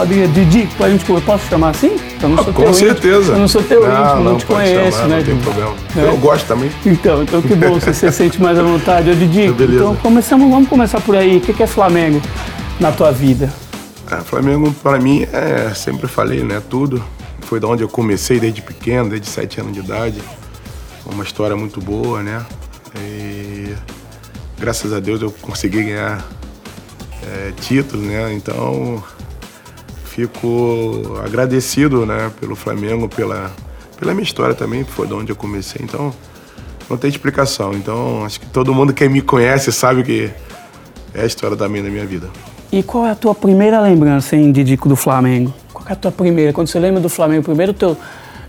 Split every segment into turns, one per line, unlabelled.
palavrinha Didi pra gente eu posso chamar assim?
Eu não sou ah, com certeza.
Eu não sou teu não, íntimo, não, não te conheço,
chamar,
né?
Não tem problema. É. Eu gosto também.
Então, então que bom, você se sente mais à vontade. Ô Didi, então começamos, vamos começar por aí. O que é Flamengo na tua vida?
É, Flamengo para mim é, sempre falei, né, tudo. Foi da onde eu comecei desde pequeno, desde sete anos de idade. Uma história muito boa, né? E graças a Deus eu consegui ganhar é, títulos, né? Então fico agradecido, né, pelo Flamengo, pela pela minha história também, que foi de onde eu comecei. Então não tem explicação. Então acho que todo mundo que me conhece sabe que é a história também da minha vida.
E qual é a tua primeira lembrança, hein, Didico, do Flamengo? Qual é a tua primeira? Quando você lembra do Flamengo, primeiro teu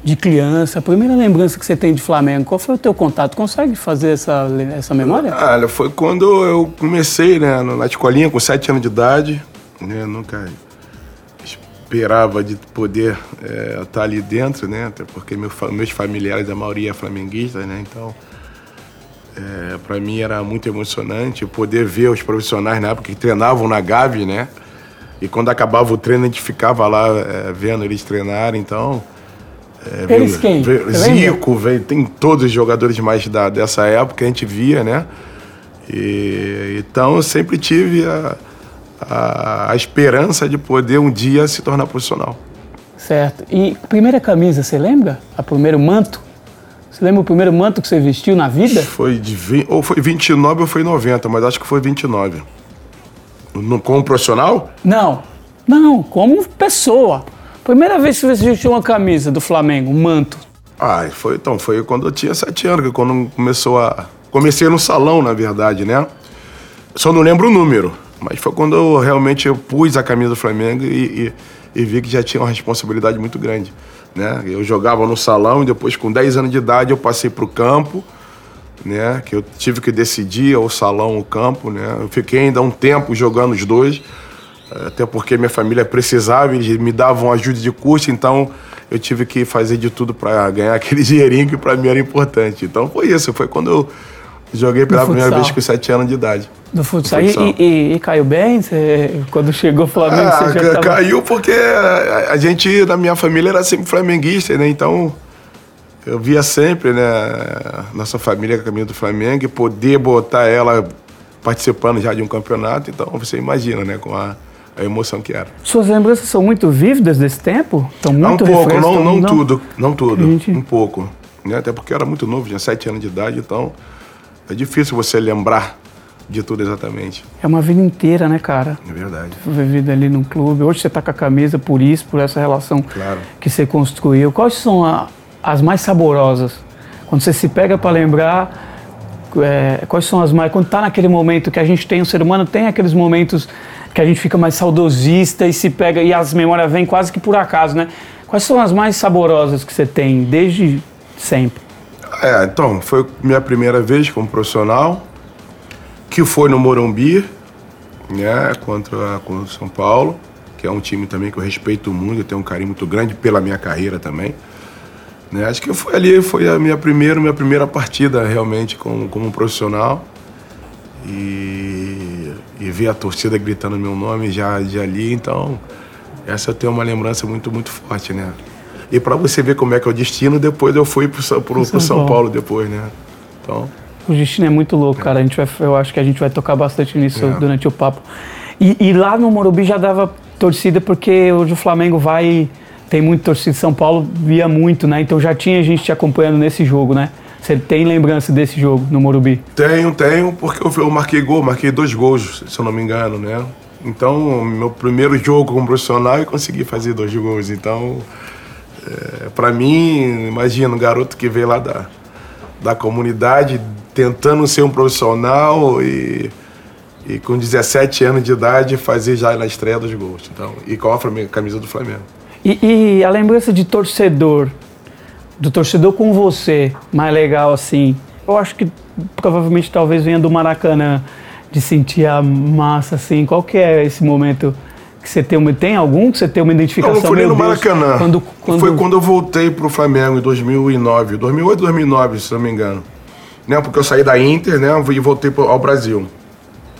de criança, a primeira lembrança que você tem de Flamengo, qual foi o teu contato? Consegue fazer essa, essa memória?
Olha, foi quando eu comecei, né, na escolinha com sete anos de idade, né, nunca esperava de poder é, estar ali dentro, né, até porque meu, meus familiares, a maioria é flamenguista, né, então é, para mim era muito emocionante poder ver os profissionais na época que treinavam na Gavi, né? E quando acabava o treino, a gente ficava lá é, vendo eles treinar, então.
É, eles quem? Veio,
Zico, veio, tem todos os jogadores mais da, dessa época, a gente via, né? E, então eu sempre tive a, a, a esperança de poder um dia se tornar profissional.
Certo. E primeira camisa, você lembra? A primeiro manto? Você lembra o primeiro manto que você vestiu na vida?
Foi de 20, ou foi 29 ou foi 90, mas acho que foi 29. No, como profissional?
Não, não, como pessoa. Primeira vez que você vestiu uma camisa do Flamengo, um manto.
Ah, foi, então, foi quando eu tinha sete anos, quando começou a... Comecei no salão, na verdade, né? Só não lembro o número, mas foi quando eu realmente eu pus a camisa do Flamengo e, e, e vi que já tinha uma responsabilidade muito grande. Né? Eu jogava no salão e depois, com 10 anos de idade, eu passei para o campo, né? que eu tive que decidir o salão o campo. Né? Eu fiquei ainda um tempo jogando os dois, até porque minha família precisava, eles me davam ajuda de custo, então eu tive que fazer de tudo para ganhar aquele dinheirinho que para mim era importante. Então foi isso, foi quando eu joguei pela primeira vez com 7 anos de idade.
Do futsal. Do futsal. E, e, e, caiu bem? Você, quando chegou o Flamengo, ah, você já tava...
Caiu porque a, a, gente, na minha família, era sempre flamenguista, né? Então, eu via sempre, né, nossa família com a caminho do Flamengo e poder botar ela participando já de um campeonato. Então, você imagina, né, com a, a emoção que era.
Suas lembranças são muito vívidas desse tempo? Estão muito
Um pouco, não, não, não, tudo, não tudo, gente... um pouco. Né? Até porque eu era muito novo, tinha sete anos de idade, então é difícil você lembrar de tudo exatamente.
É uma vida inteira, né, cara?
É verdade.
Vivida ali num clube. Hoje você tá com a camisa por isso, por essa relação
claro.
que você construiu. Quais são a, as mais saborosas? Quando você se pega para lembrar, é, quais são as mais. Quando tá naquele momento que a gente tem, o ser humano tem aqueles momentos que a gente fica mais saudosista e se pega, e as memórias vêm quase que por acaso, né? Quais são as mais saborosas que você tem desde sempre?
É, então, foi minha primeira vez como profissional que foi no Morumbi, né, contra, o São Paulo, que é um time também que eu respeito muito, eu tenho um carinho muito grande pela minha carreira também. Né, acho que foi ali, foi a minha primeira, minha primeira partida realmente como, como profissional. E, e ver a torcida gritando meu nome já de ali, então essa eu tenho uma lembrança muito, muito forte, né? E para você ver como é que é o destino, depois eu fui pro, pro, pro São, São Paulo depois, né? Então...
O destino é muito louco, cara. A gente vai, eu acho que a gente vai tocar bastante nisso é. durante o papo. E, e, lá no Morumbi já dava torcida porque hoje o Flamengo vai tem muito torcida. São Paulo via muito, né? Então já tinha gente te acompanhando nesse jogo, né? Você tem lembrança desse jogo no Morumbi?
Tenho, tenho, porque eu, eu marquei gol, marquei dois gols, se eu não me engano, né? Então, meu primeiro jogo como profissional eu consegui fazer dois gols. Então, é, para mim, imagina um garoto que veio lá da, da comunidade, tentando ser um profissional e, e com 17 anos de idade fazer já na estreia dos gols. Então, e com a camisa do Flamengo.
E, e, a lembrança de torcedor, do torcedor com você, mais legal assim, eu acho que provavelmente talvez venha do Maracanã, de sentir a massa assim. Qual que é esse momento que você tem, uma, tem algum que você tem uma identificação? Não,
foi nem no Maracanã. Quando, quando... Foi quando eu voltei pro Flamengo em 2009, 2008, 2009, se não me engano né? Porque eu saí da Inter, né? E voltei ao Brasil.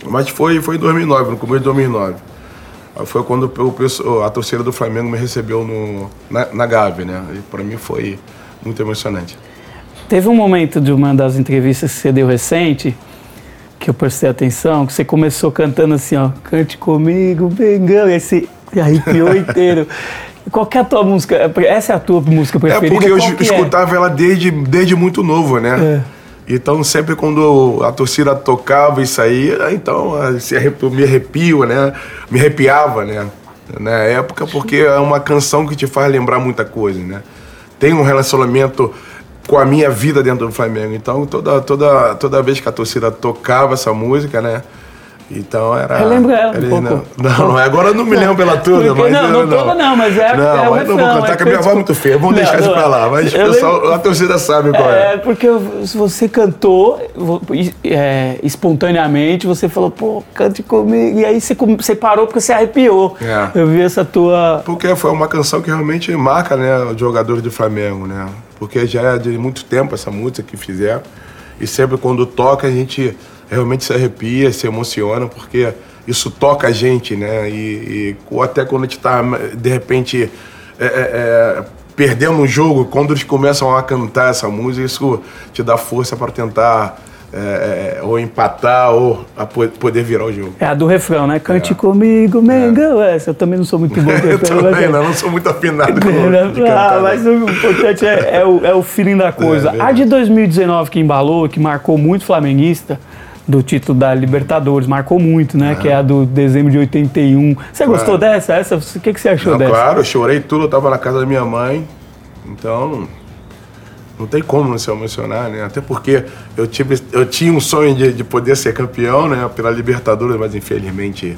Mas foi, foi em 2009, no começo de 2009. Foi quando o, a torcida do Flamengo me recebeu no, na, na Gávea, né? E para mim foi muito emocionante.
Teve um momento de uma das entrevistas que você deu recente, que eu prestei atenção, que você começou cantando assim, ó, cante comigo, Bengão, e aí você arrepiou inteiro. Qual é a tua música? Essa é a tua música preferida?
É porque eu é? escutava é? ela desde, desde muito novo, né? É. Então, sempre quando a torcida tocava isso aí, então eu me arrepio, né? Me arrepiava, né? Na época, porque é uma canção que te faz lembrar muita coisa, né? Tem um relacionamento com a minha vida dentro do Flamengo. Então, toda, toda, toda vez que a torcida tocava essa música, né? Então era.
Relembra ela um pouco.
Não, não, agora eu não me lembro pela toda, mas.
Não, não, toda não, mas é.
Não,
é
mas não vou cantar, é que a minha voz é muito feia. Vamos não, deixar não, isso pra lá. Mas pessoal, lembro, a torcida sabe qual é.
É, porque você cantou é, espontaneamente, você falou, pô, cante comigo. E aí você, você parou porque você arrepiou. É. Eu vi essa tua.
Porque foi uma canção que realmente marca, né, os jogadores do Flamengo, né? Porque já é de muito tempo essa música que fizeram. E sempre quando toca, a gente realmente se arrepia, se emociona, porque isso toca a gente, né? E, e até quando a gente está, de repente, é, é, é, perdendo um jogo, quando eles começam a cantar essa música, isso te dá força para tentar é, é, ou empatar ou poder virar o jogo.
É a do refrão, né? Cante é. comigo, Mengão. É. Essa eu também não sou muito bom
eu também não, não sou muito afinado com de
cantar, Ah, mas o importante é, é, o, é o feeling da coisa. a de 2019 que embalou, que marcou muito flamenguista, do título da Libertadores, marcou muito, né? Que é a do dezembro de 81. Você claro. gostou dessa? Essa? O que, que você achou
Não,
dessa?
Claro, eu chorei tudo, eu tava na casa da minha mãe. Então, não tem como não se emocionar, né? Até porque eu, tive, eu tinha um sonho de, de poder ser campeão, né? Pela Libertadores, mas infelizmente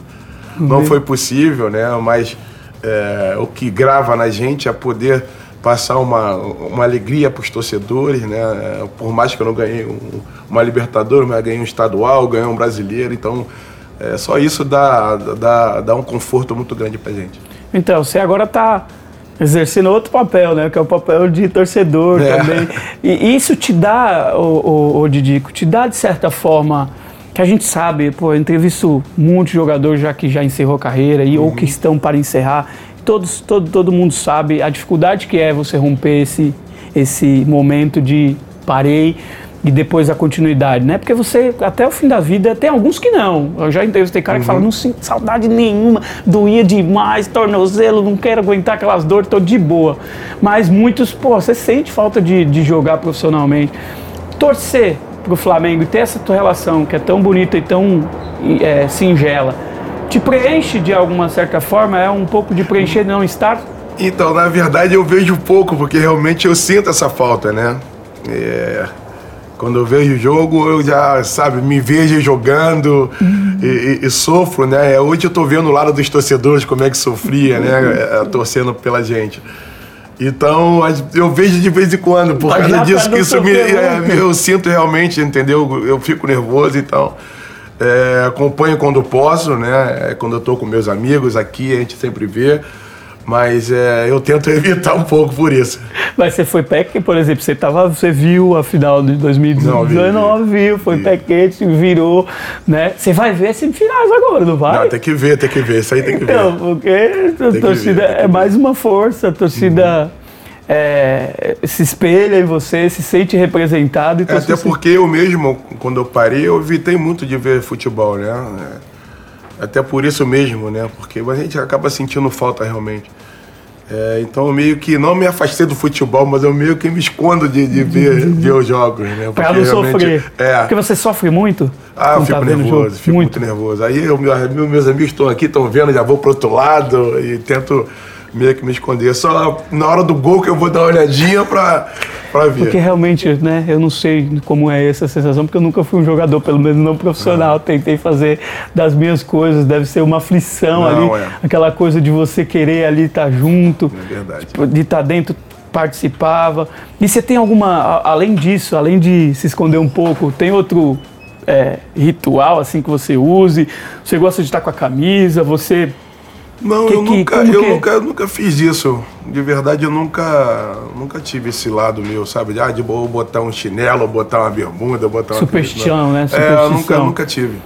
não foi possível, né? Mas é, o que grava na gente é poder passar uma, uma alegria para os torcedores, né? Por mais que eu não ganhei um, uma Libertadores, mas ganhei um estadual, ganhei um brasileiro, então é, só isso dá, dá, dá um conforto muito grande para gente.
Então, você agora está exercendo outro papel, né? Que é o papel de torcedor é. também. E isso te dá, o, o, o Didico, te dá de certa forma que a gente sabe, pô, eu entrevisto muitos jogadores já que já encerrou a carreira e uhum. ou que estão para encerrar todos, todo, todo mundo sabe a dificuldade que é você romper esse, esse momento de parei e depois a continuidade, né? Porque você, até o fim da vida, tem alguns que não. Eu já entrevistei cara uhum. que fala, não sinto saudade nenhuma, doía demais, tornozelo, não quero aguentar aquelas dores, tô de boa. Mas muitos, pô, você sente falta de, de jogar profissionalmente. Torcer pro Flamengo e ter essa tua relação que é tão bonita e tão é, singela te preenche de alguma certa forma? É um pouco de preencher não estar?
Então, na verdade, eu vejo pouco, porque realmente eu sinto essa falta, né? É, quando eu vejo o jogo, eu já, sabe, me vejo jogando uhum. e, e, e, sofro, né? Hoje eu tô vendo o lado dos torcedores como é que sofria, né? uhum. né? Torcendo pela gente. Então, eu vejo de vez em quando, por causa disso que isso me, é, eu sinto realmente, entendeu? Eu fico nervoso, então. É, acompanho quando posso, né? É, quando eu estou com meus amigos aqui, a gente sempre vê. Mas é, eu tento evitar um pouco por isso.
Mas você foi pé por exemplo, você, tava, você viu a final de 2019, não, vi, vi. viu, foi vi. pé quente, virou, né? Você vai ver semifinais agora, não vai?
Não, tem que ver, tem que ver, isso aí tem que
então, ver. Então, porque a torcida ver, é mais uma força, a torcida... Uhum é, se espelha em você, se sente representado.
Então é, até porque eu mesmo, quando eu parei, eu evitei muito de ver futebol, né? É, até por isso mesmo, né? Porque a gente acaba sentindo falta realmente. É, então eu meio que não me afastei do futebol, mas eu meio que me escondo de, de ver, ver os jogos, né?
Porque pra não sofrer. É. Porque você sofre muito?
Ah, eu fico tá nervoso, fico muito. muito nervoso. Aí eu, meus amigos estão aqui, estão vendo, já vou pro outro lado e tento meio que me esconder. Só na hora do gol que eu vou dar uma olhadinha pra, pra ver.
Porque realmente, né, eu não sei como é essa sensação, porque eu nunca fui um jogador, pelo menos não profissional. Tentei fazer das minhas coisas, deve ser uma aflição não, ali, é. aquela coisa de você querer ali estar tá junto,
é verdade.
Tipo, de estar tá dentro participava. E você tem alguma, além disso, além de se esconder um pouco, tem outro é, ritual assim que você use? Você gosta de estar com a camisa? Você
não, que, eu, que, nunca, eu, que... nunca, eu nunca fiz isso. De verdade, eu nunca, nunca tive esse lado meu, sabe? De, ah, de botar um chinelo, botar uma bermuda, botar uma...
Superstição, né?
Superstição. É, eu nunca, nunca tive.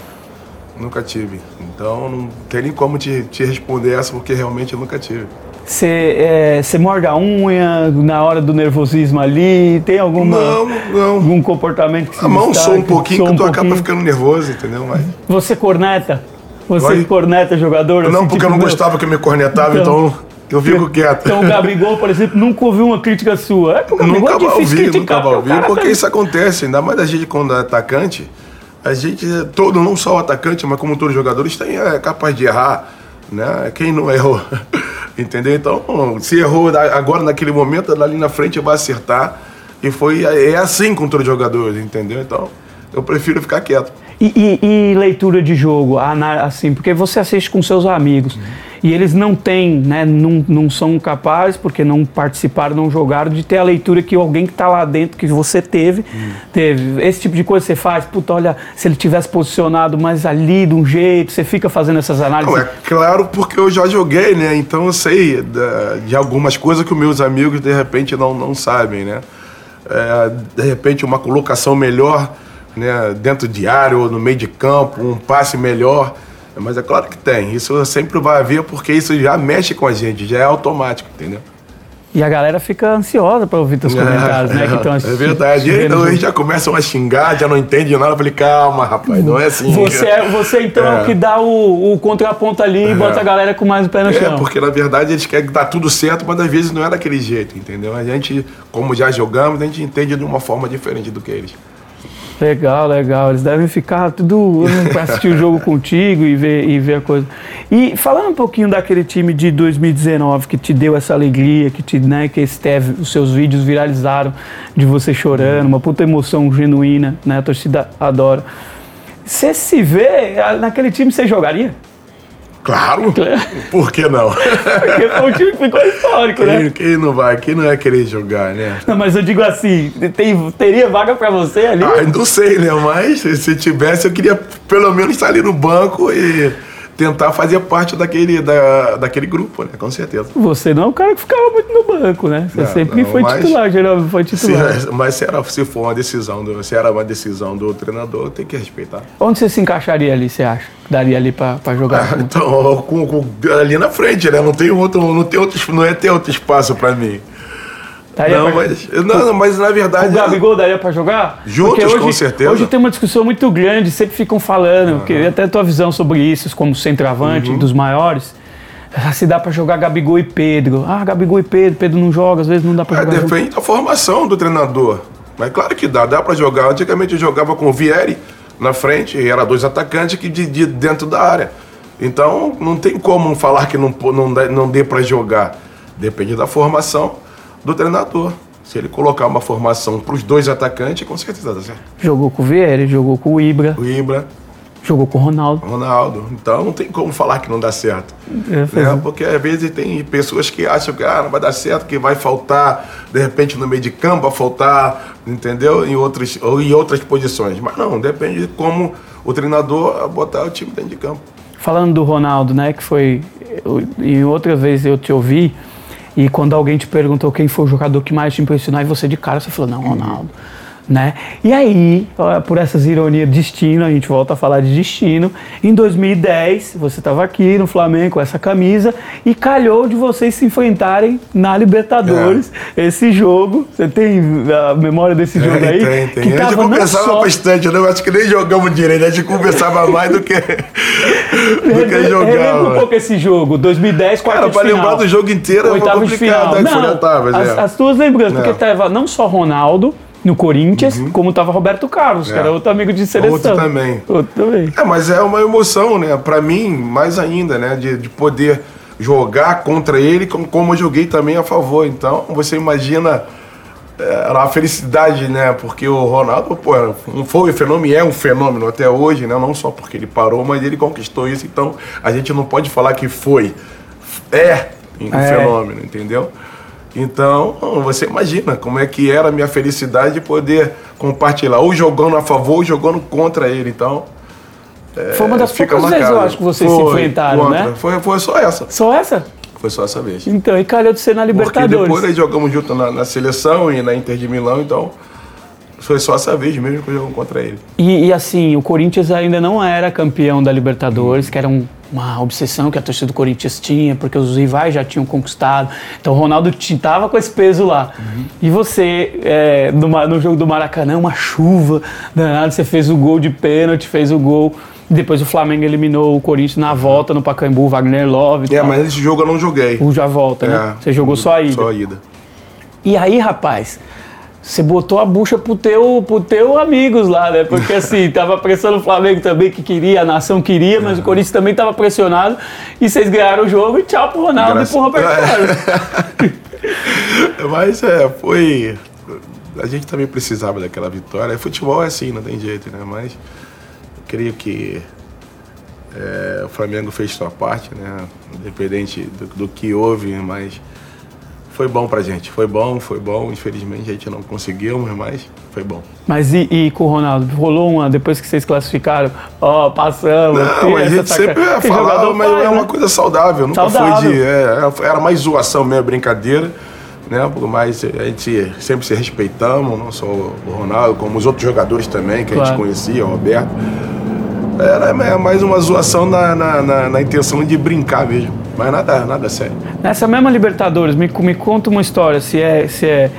Nunca tive. Então não tem nem como te, te responder essa, porque realmente eu nunca tive.
Você é, morde a unha na hora do nervosismo ali? Tem alguma,
não, não.
algum comportamento que se
A mão
destaque?
só um pouquinho
Só
que tu
um
acaba ficando nervoso, entendeu? Mas,
Você corneta? Você corneta jogador?
não,
assim,
porque
tipo,
eu não
meu,
gostava que eu me cornetava,
Então-
então, eu fico quieto.
Então o Gabigol, por exemplo, nunca ouviu uma crítica sua. É que o Gabigol
Nunca
é
ouvir,
criticar,
nunca vai
o
ouvir,
cara
porque
tá-
isso acontece, ainda mais a gente quando é atacante, a gente, todo, não só o atacante, mas como todos os jogadores, tem, é capaz de errar, né? Quem não errou, entendeu? Então, se errou agora naquele momento, ali na frente vai acertar, e foi, é assim com todos os jogadores, entendeu? Então, eu prefiro ficar quieto.
E, e- e leitura de jogo, assim, porque você assiste com seus amigos e eles não têm, né, não, não são capazes, porque não participaram, não jogaram, de ter a leitura que alguém que está lá dentro, que você teve, teve. Esse tipo de coisa você faz, puta, olha, se ele tivesse posicionado mais ali de um jeito, você fica fazendo essas análises.
Não, é claro porque eu já joguei, né? Então eu sei da- de algumas coisas que os meus amigos de repente não, não sabem, né? É, de repente uma colocação melhor, né? Dentro de área ou no meio de campo, um passe melhor. Mas é claro que tem. Isso sempre vai haver porque isso já mexe com a gente, já é automático, entendeu?
E a galera fica ansiosa para ouvir teus comentários, né? Que
é verdade. Então eles já começam a xingar, já não entende nada. Eu falei, calma, rapaz, não é assim.
Você, é- você então é.
É.
o que dá o, o contraponto ali e bota a galera com mais o pé no
É,
chão.
porque na verdade eles querem que dá tudo certo, mas às vezes não é daquele jeito, entendeu? A gente, como já jogamos, a gente entende de uma forma diferente do que eles.
Legal, legal. Eles devem ficar tudo para assistir o jogo contigo e ver, e ver a coisa. E falando um pouquinho daquele time de 2019 que te deu essa alegria, que te, né, que esteve, os seus vídeos viralizaram de você chorando, uma puta emoção genuína, né? A torcida adora. Você se vê ah, naquele time, você jogaria?
Claro! Por que não?
Porque foi um time que ficou histórico, né?
Quem, quem não vai, quem não é querer jogar, né?
Não, mas eu digo assim, tem, teria vaga pra você ali?
Ah, não sei, né? Mas se- se tivesse, eu queria pelo menos estar ali no banco e tentar fazer parte daquele, da, daquele grupo, né? Com certeza.
Você não é um cara que ficava muito no banco, né? Você
Não,
sempre
não,
foi
mas-
titular, geralmente foi
Se,
titular.
mas se, era, se for uma decisão, do, se era uma decisão do treinador, tem que respeitar.
Onde você se encaixaria ali, você acha? Daria ali pra, pra jogar? com-
Então, com, com- ali na frente, né? Não tem outro, não tem outro, não é ter outro espaço pra mim.
Daria
Não,
pra-
mas, não, não, mas na
O
verdade.
Gabigol daria pra jogar?
Juntos,
hoje,
com certeza.
Hoje tem uma discussão muito grande, sempre ficam falando, queria até a tua visão sobre isso, como centroavante
Uhum.
dos maiores. Ah, Se dá pra jogar Gabigol e Pedro. Ah, Gabigol e Pedro, Pedro não joga, às vezes não dá pra
É,
jogar.
depende da formação do treinador. Mas claro que dá, dá pra jogar. Antigamente eu jogava com o Vieri na frente, e era dois atacantes que de, de dentro da área. Então não tem como falar que não, não, não dê pra jogar. Depende da formação do treinador. Se ele colocar uma formação para os dois atacantes, com certeza dá certo.
Jogou com o Vieira, jogou com o Ibra,
O Ibra,
jogou com o Ronaldo.
Ronaldo. Então não tem como falar que não dá certo.
É,
né? Porque às vezes tem pessoas que acham que ah, não vai dar certo, que vai faltar, de repente, no meio de campo, vai faltar, entendeu? Em outras, ou em outras posições. Mas não, depende de como o treinador botar o time dentro de campo.
Falando do Ronaldo, né, que foi. eu- Em outra vez eu te ouvi, e quando alguém te perguntou quem foi o jogador que mais te impressionou, e você de cara você falou, não, Ronaldo. Né? E aí, por essas ironias, destino, a gente volta a falar de destino. Em 2010, você estava aqui no Flamengo com essa camisa e calhou de vocês se enfrentarem na Libertadores. Esse jogo, você tem a memória desse jogo aí?
tem, tem.
Que
a gente conversava
só-
bastante? Eu acho que nem jogamos direito, a gente conversava mais do que, do que
Relembra um
jogava.
pouco esse jogo, 2010, quarta
Cara,
de final.
lembrar do jogo inteiro é
Oitava de
complicado,
final.
Foi
Não, as,
é.
as tuas lembranças, porque
É.
tava não só Ronaldo no Corinthians, como tava Roberto Carlos, que
É.
era outro amigo de seleção.
Outro também.
Outro também.
É, mas é uma emoção, né? Pra mim, mais ainda, né? De, de poder jogar contra ele, como, como eu joguei também a favor. Então, você imagina é, a felicidade, né? Porque o Ronaldo, pô, não foi um fenômeno, é um fenômeno até hoje, né? Não só porque ele parou, mas ele conquistou isso. Então, a gente não pode falar que foi. É um
É.
fenômeno, entendeu? Então, você imagina como é que era a minha felicidade de poder compartilhar, ou jogando a favor, ou jogando contra ele. Então,
Foi uma das poucas vezes, eu
marcado.
acho, que vocês se
Foi,
enfrentaram,
contra.
né?
Foi, foi só essa.
Só essa?
Foi só essa vez.
Então, e calhou de ser na
Porque
Libertadores.
depois nós jogamos junto na, na seleção e na Inter de Milão, então Foi só essa vez mesmo que eu jogo contra ele.
E, e, assim, o Corinthians ainda não era campeão da Libertadores, que era um, uma obsessão que a torcida do Corinthians tinha, porque os rivais já tinham conquistado. Então o Ronaldo estava com esse peso lá. Uhum. E você, é, no, no, jogo do Maracanã, uma chuva danada, você fez o gol de pênalti, fez o gol. Depois o Flamengo eliminou o Corinthians na volta no Pacaembu, Wagner Love.
É, tal. mas esse jogo eu não joguei.
O já volta, né? é, né? Você jogou só a ida.
Só a ida.
E aí, rapaz, você botou a bucha pro teu, pro teu amigos lá, né? Porque assim, tava pressionando o Flamengo também que queria, a nação queria, mas uhum. o Corinthians também tava pressionado. E vocês ganharam o jogo e tchau pro Ronaldo Graças... e pro Roberto Carlos.
mas é, foi. A gente também precisava daquela vitória. Futebol é assim, não tem jeito, né? Mas creio que é, o Flamengo fez sua parte, né? Independente do, do que houve, mas foi bom pra gente. Foi bom, foi bom. Infelizmente a gente não conseguiu, mas foi bom.
Mas e, e com o Ronaldo? Rolou uma, depois que vocês classificaram, ó, oh, passamos.
Não, a gente sempre ia falar, mas é uma né? coisa saudável. Nunca saudável. foi de. É, era mais zoação mesmo, brincadeira. Né? Mas a gente sempre se respeitamos, não só o Ronaldo, como os outros jogadores também, que claro. a gente conhecia, o Roberto. Era mais uma zoação na, na, na, na intenção de brincar mesmo. Mas nada, nada sério.
Nessa mesma Libertadores, me, me conta uma história, se é, se é,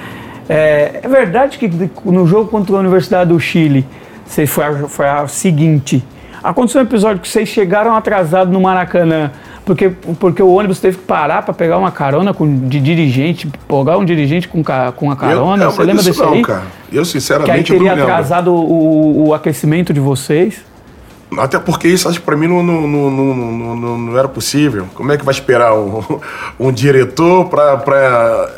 é, é verdade que no jogo contra a Universidade do Chile, você foi a, foi a seguinte, aconteceu um episódio que vocês chegaram atrasados no Maracanã, porque, porque o ônibus teve que parar para pegar uma carona com, de dirigente, pegar um dirigente com, com a carona. Eu,
você lembra desse não, aí? Cara. Eu sinceramente
que aí teria atrasado o, o, aquecimento de vocês.
Até porque isso, acho que para mim não, não, não, não, não, era possível. Como é que vai esperar um, um diretor para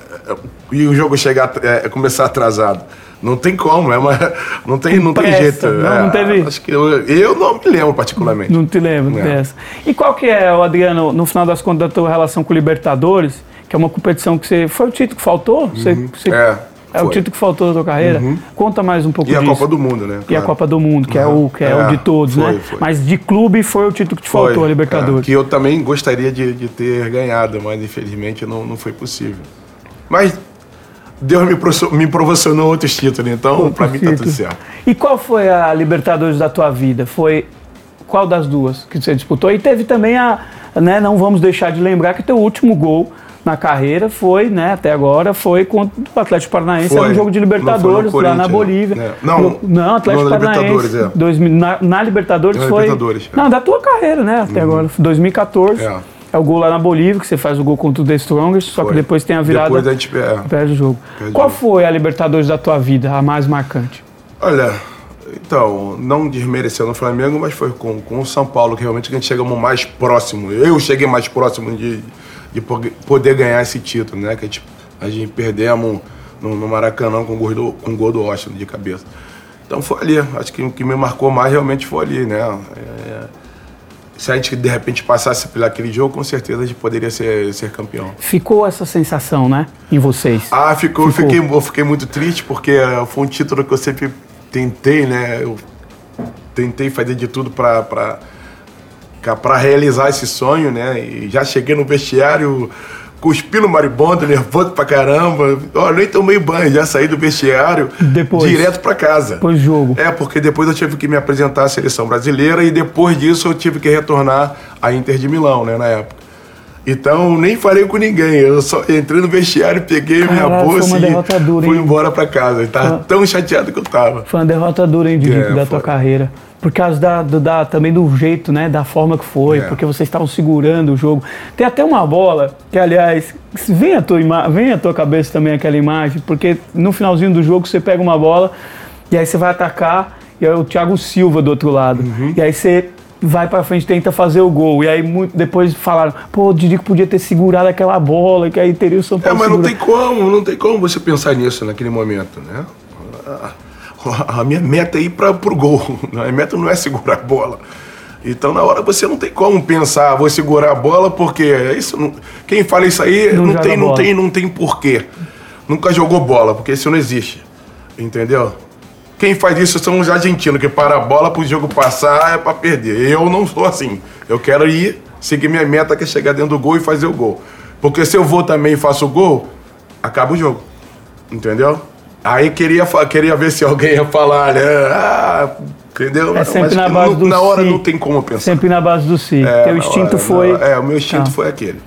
e o jogo chegar é, começar atrasado? Não tem como, é uma, não tem, não tem jeito.
Não, é, não teve...
Acho que eu, eu não me lembro particularmente.
Não te lembro é. dessa. E qual que é, Adriano, no final das contas, da tua relação com o Libertadores, que é uma competição que você... Foi o título que faltou? Você,
uhum. você... É.
É Foi. o título que faltou da tua carreira? Uhum. Conta mais um pouco
e
disso.
E a Copa do Mundo, né?
Claro. E a Copa do Mundo, que, uhum. é, o, que é, é, o de todos, foi, né? Foi. Mas de clube foi o título que te faltou, a Libertadores. É,
que eu também gostaria de, de, ter ganhado, mas infelizmente não, não foi possível. Mas Deus me, me proporcionou outros títulos, então para mim tá tudo certo.
E qual foi a Libertadores da tua vida? Foi qual das duas que você disputou? E teve também a, né, não vamos deixar de lembrar que teu último gol na carreira foi, né, até agora, foi contra o Atlético Paranaense, era um jogo de Libertadores lá na Bolívia.
É. Não,
não, Atlético não, Paranaense. É. Dois, na, na, Libertadores na foi. Libertadores, é. Não, da tua carreira, né, até uhum. agora, 2014. É. é. o gol lá na Bolívia, que você faz o gol contra o The Strongest, só foi. que depois tem a virada.
Depois a gente é.
perde o jogo. Perde Qual foi a Libertadores da tua vida, a mais marcante?
Olha, então, não desmerecendo o Flamengo, mas foi com, com o São Paulo que realmente a gente chegamos mais próximo. Eu cheguei mais próximo de, de poder ganhar esse título, né? Que a gente, a gente perdemos no, no Maracanã com o gol do, com gol do Austin de cabeça. Então foi ali. Acho que o que me marcou mais realmente foi ali, né? É, se a gente de repente passasse por aquele jogo, com certeza a gente poderia ser, ser campeão.
Ficou essa sensação, né? Em vocês?
Ah, ficou. ficou. Fiquei, eu fiquei muito triste porque foi um título que eu sempre tentei, né? Eu tentei fazer de tudo para para realizar esse sonho, né? E já cheguei no vestiário cuspindo maribondo, nervoso pra caramba. Ó, nem tomei banho, já saí do vestiário depois, direto para casa.
Depois do jogo.
É, porque depois eu tive que me apresentar à seleção brasileira e depois disso eu tive que retornar à Inter de Milão, né, na época. Então nem falei com ninguém, eu só entrei no vestiário, peguei Caralho, minha bolsa e dura, fui embora para casa. Eu tava foi... tão chateado que eu tava.
Foi uma derrota dura, hein, Didi, é, da foi. tua carreira por causa da, do, da, também do jeito, né, da forma que foi, é. porque vocês estavam segurando o jogo. Tem até uma bola que, aliás, vem a, tua vem a tua cabeça também aquela imagem, porque no finalzinho do jogo você pega uma bola e aí você vai atacar e é o Thiago Silva do outro lado. Uhum. E aí você vai para frente tenta fazer o gol. E aí muito, depois falaram, pô, o Didico podia ter segurado aquela bola, que aí teria o São Paulo.
É, mas não tem como, não tem como você pensar nisso naquele momento, né? A minha meta é ir para o gol. A minha meta não é segurar a bola. Então, na hora você não tem como pensar, vou segurar a bola, porque isso não, quem fala isso aí não, não tem, não tem, não tem porquê. Nunca jogou bola, porque isso não existe. Entendeu? Quem faz isso são os argentinos, que para a bola para o jogo passar é para perder. Eu não sou assim. Eu quero ir, seguir minha meta, que é chegar dentro do gol e fazer o gol. Porque se eu vou também e faço o gol, acaba o jogo. Entendeu? Aí queria, queria ver se alguém ia falar, né? Ah, entendeu?
É sempre
Mas
na base
no-
do
Na hora
si.
não tem como pensar.
Sempre na base do si.
É,
Teu instinto
hora,
foi.
É, o meu instinto
Tá.
foi aquele.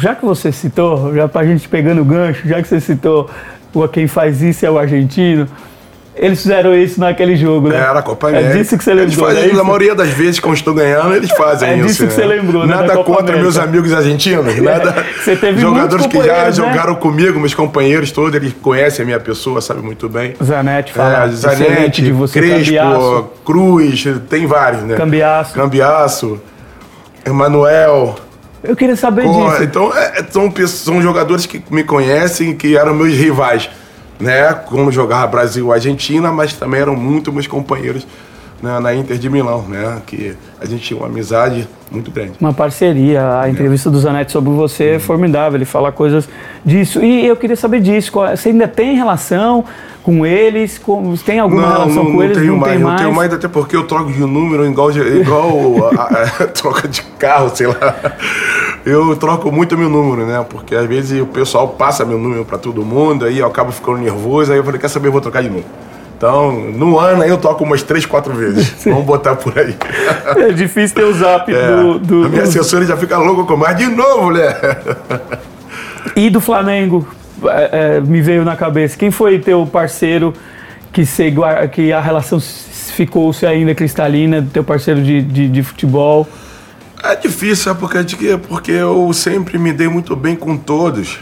Já que você citou, já pra gente pegando o gancho, já que você citou o quem faz isso é o argentino, eles fizeram isso naquele jogo, né?
Era a Copa
É
América.
disso que você
Eles
lembrou,
fazem,
é?
Na maioria das vezes, quando estão ganhando, eles fazem
É
isso.
disso que
né?
você lembrou, né,
Nada contra meus
América.
amigos argentinos, nada.
Você teve
Jogadores que já
né?
jogaram comigo, meus companheiros todos, eles conhecem a minha pessoa, sabem muito bem.
Zanetti fala
É, Zanetti,
de você,
Crespo,
Cambiaço,
Cruz, tem vários, né?
Cambiaço.
Cambiaço, Emanuel.
Eu queria saber
Pô,
disso.
então, é, é, são, são jogadores que me conhecem, que eram meus rivais, né? Quando jogava Brasil e Argentina, mas também eram muito meus companheiros né, na Inter de Milão, né? Que a gente tinha uma amizade muito grande.
Uma parceria. A entrevista do Zanetti sobre você é formidável. Ele fala coisas disso. E eu queria saber disso. Qual- Você ainda tem relação com eles? Com, tem alguma relação com eles?
tenho
não
mais,
tem
não
mais?
tenho mais, até porque eu troco de número igual, igual a, a- troca de carro, sei lá. Eu troco muito meu número, né? Porque às vezes o pessoal passa meu número pra todo mundo, aí eu acabo ficando nervoso, aí eu falei, quer saber, eu vou trocar de número. Então, no ano aí eu troco umas três, quatro vezes. Vamos botar por aí.
É difícil ter o zap
É,
do, do-
a minha assessora já fica louca com mais de novo, né?
E do Flamengo, é, é, me veio na cabeça. Quem foi teu parceiro que, se, que a relação ficou-se ainda cristalina, teu parceiro de, de, de futebol?
É difícil, sabe por quê? De quê? Porque eu sempre me dei muito bem com todos.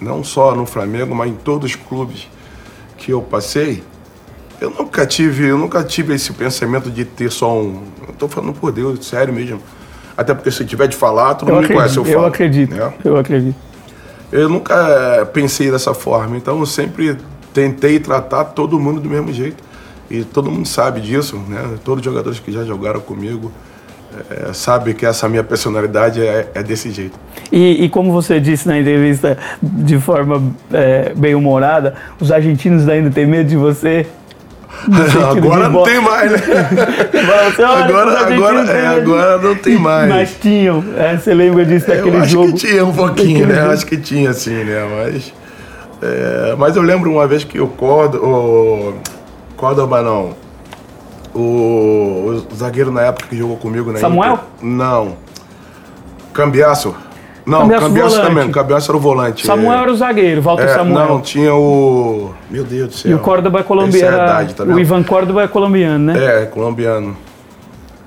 Não só no Flamengo, mas em todos os clubes que eu passei. Eu nunca tive, eu nunca tive esse pensamento de ter só um. Eu tô falando por Deus, sério mesmo. Até porque se tiver de falar, todo
Eu
mundo me conhece, eu
acredito,
falo.
eu acredito,
né?
eu acredito.
Eu nunca eh, pensei dessa forma, então eu sempre tentei tratar todo mundo do mesmo jeito. E todo mundo sabe disso, né? Todos os jogadores que já jogaram comigo eh, sabem que essa minha personalidade é, é desse jeito.
E, e como você disse na entrevista de forma é, bem humorada, os argentinos ainda têm medo de você?
Agora não tem mais, né?
Você olha,
Agora- agora- é, agora não tem mais.
Mas tinham, é, você lembra disso daquele
eu acho
jogo?
que tinha um pouquinho, né? Acho que tinha, sim, né? Mas, é, mas eu lembro uma vez que o Córdoba, o Córdoba não, o, o zagueiro na época que jogou comigo na
Samuel?
Inter- não. Cambiaço. Não,
volante.
também. Cambiaço era o volante.
Samuel era o zagueiro, Walter
É,
Samuel.
Não, tinha o. Meu Deus do céu.
E o Córdoba é
Essa
colombiano.
é tá
o? Ivan Córdoba é colombiano, né?
É, colombiano.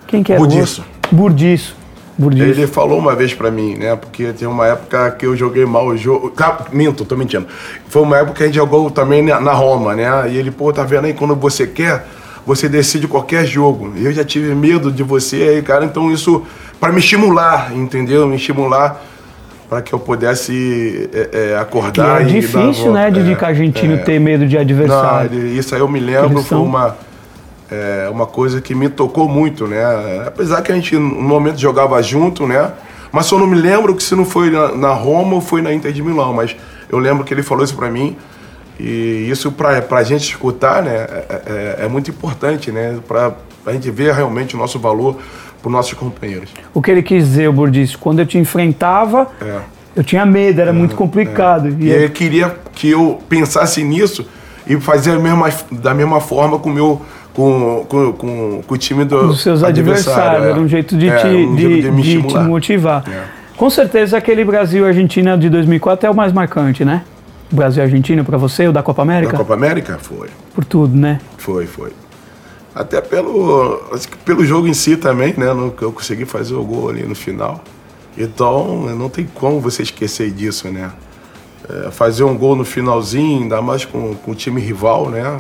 Quem que era?
Burdiço.
Burdiço. Burdiço.
Ele falou uma vez pra mim, né? Porque tem uma época que eu joguei mal o jogo. Tá, minto, tô mentindo. Foi uma época que a gente jogou também na Roma, né? E ele, pô, tá vendo aí quando você quer, você decide qualquer jogo. Eu já tive medo de você aí, cara. Então isso, pra me estimular, entendeu? Me estimular para que eu pudesse é, é,
Que
acordar
é
e dar a
difícil, né, de
É,
argentino
é.
ter medo de
Não,
adversário.
ele- isso aí eu me lembro, foi uma, é, uma coisa que me tocou muito, né? Apesar que a gente no momento jogava junto, né? Mas só não me lembro que se não foi na, na Roma ou foi na Inter de Milão, mas eu lembro que ele falou isso pra mim. E isso pra, pra gente escutar, né, é, é- é muito importante, né? Pra, pra gente ver realmente o nosso valor pros nossos companheiros.
O que ele quis dizer, o Burdiço, quando eu te enfrentava,
É.
eu tinha medo, era muito complicado.
E
E
ele queria que eu pensasse nisso e fazer a mesma, da mesma forma com o meu. Com, com, com, com o time do
os seus adversários,
é.
era um jeito de,
É,
te,
um
de,
de
de te motivar.
É.
Com certeza aquele Brasil-Argentina de 2004 é o mais marcante, né? O Brasil-Argentina para você, o da Copa América?
Na Copa América? Foi,
Por tudo, né?
foi, foi. Até pelo, acho que pelo jogo em si também, né? Eu consegui fazer o gol ali no final. Então, não tem como você esquecer disso, né? É, fazer um gol no finalzinho, ainda mais com, com o time rival, né?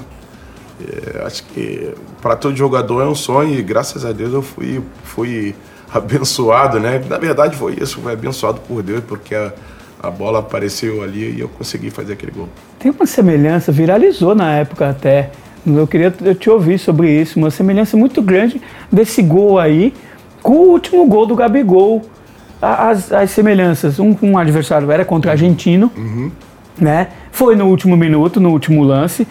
É, acho que para todo jogador é um sonho e graças a Deus eu fui, fui abençoado, né? Na verdade foi isso, foi abençoado por Deus, porque a, a bola apareceu ali e eu consegui fazer aquele gol.
Tem uma semelhança, viralizou na época até. Eu queria eu te ouvir sobre isso, uma semelhança muito grande desse gol aí com o último gol do Gabigol. As, as semelhanças, um com um adversário era contra o argentino, né? Foi no último minuto, no último lance.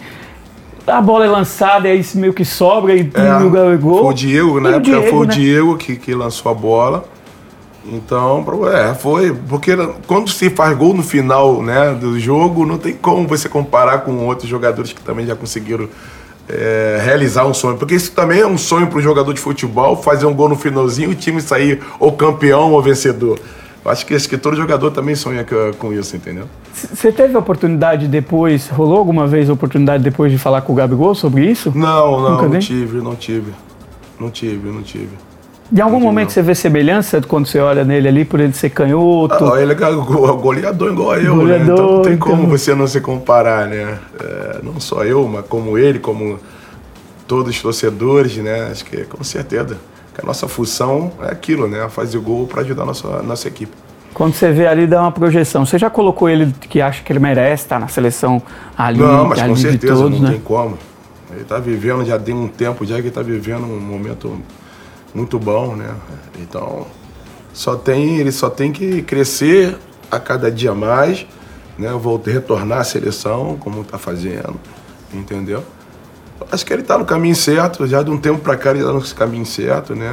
A bola é lançada e aí meio que sobra e
É,
o Gabigol.
Foi o Diego, na
o
época
Diego,
foi o
né?
Diego que, que lançou a bola. Então, é, foi. Porque quando se faz gol no final né, do jogo, não tem como você comparar com outros jogadores que também já conseguiram é, realizar um sonho. Porque isso também é um sonho para o jogador de futebol, fazer um gol no finalzinho e o time sair ou campeão ou vencedor. Acho que, acho que todo jogador também sonha com isso, entendeu?
Você teve a oportunidade depois, rolou alguma vez a oportunidade depois de falar com o Gabigol sobre isso?
Não, não, não tive, não tive. Não tive, não tive.
Em algum momento não. você vê semelhança quando você olha nele ali, por ele ser canhoto?
Ah, ele é goleador igual eu, goleador, né? Então não tem como então... você não se comparar, né? É, não só eu, mas como ele, como todos os torcedores, né? Acho que com certeza. Que a nossa função é aquilo, né? Fazer gol para ajudar a nossa, nossa equipe.
Quando você vê ali, dá uma projeção. Você já colocou ele que acha que ele merece estar na seleção ali?
Não, mas
ali
com certeza, todos, não né? tem como. Ele está vivendo, já tem um tempo já que está vivendo um momento muito bom, né? Então, só tem, ele só tem que crescer a cada dia mais, né? Vou retornar à seleção, como está fazendo, entendeu? Acho que ele está no caminho certo, já de um tempo para cá ele está no caminho certo, né?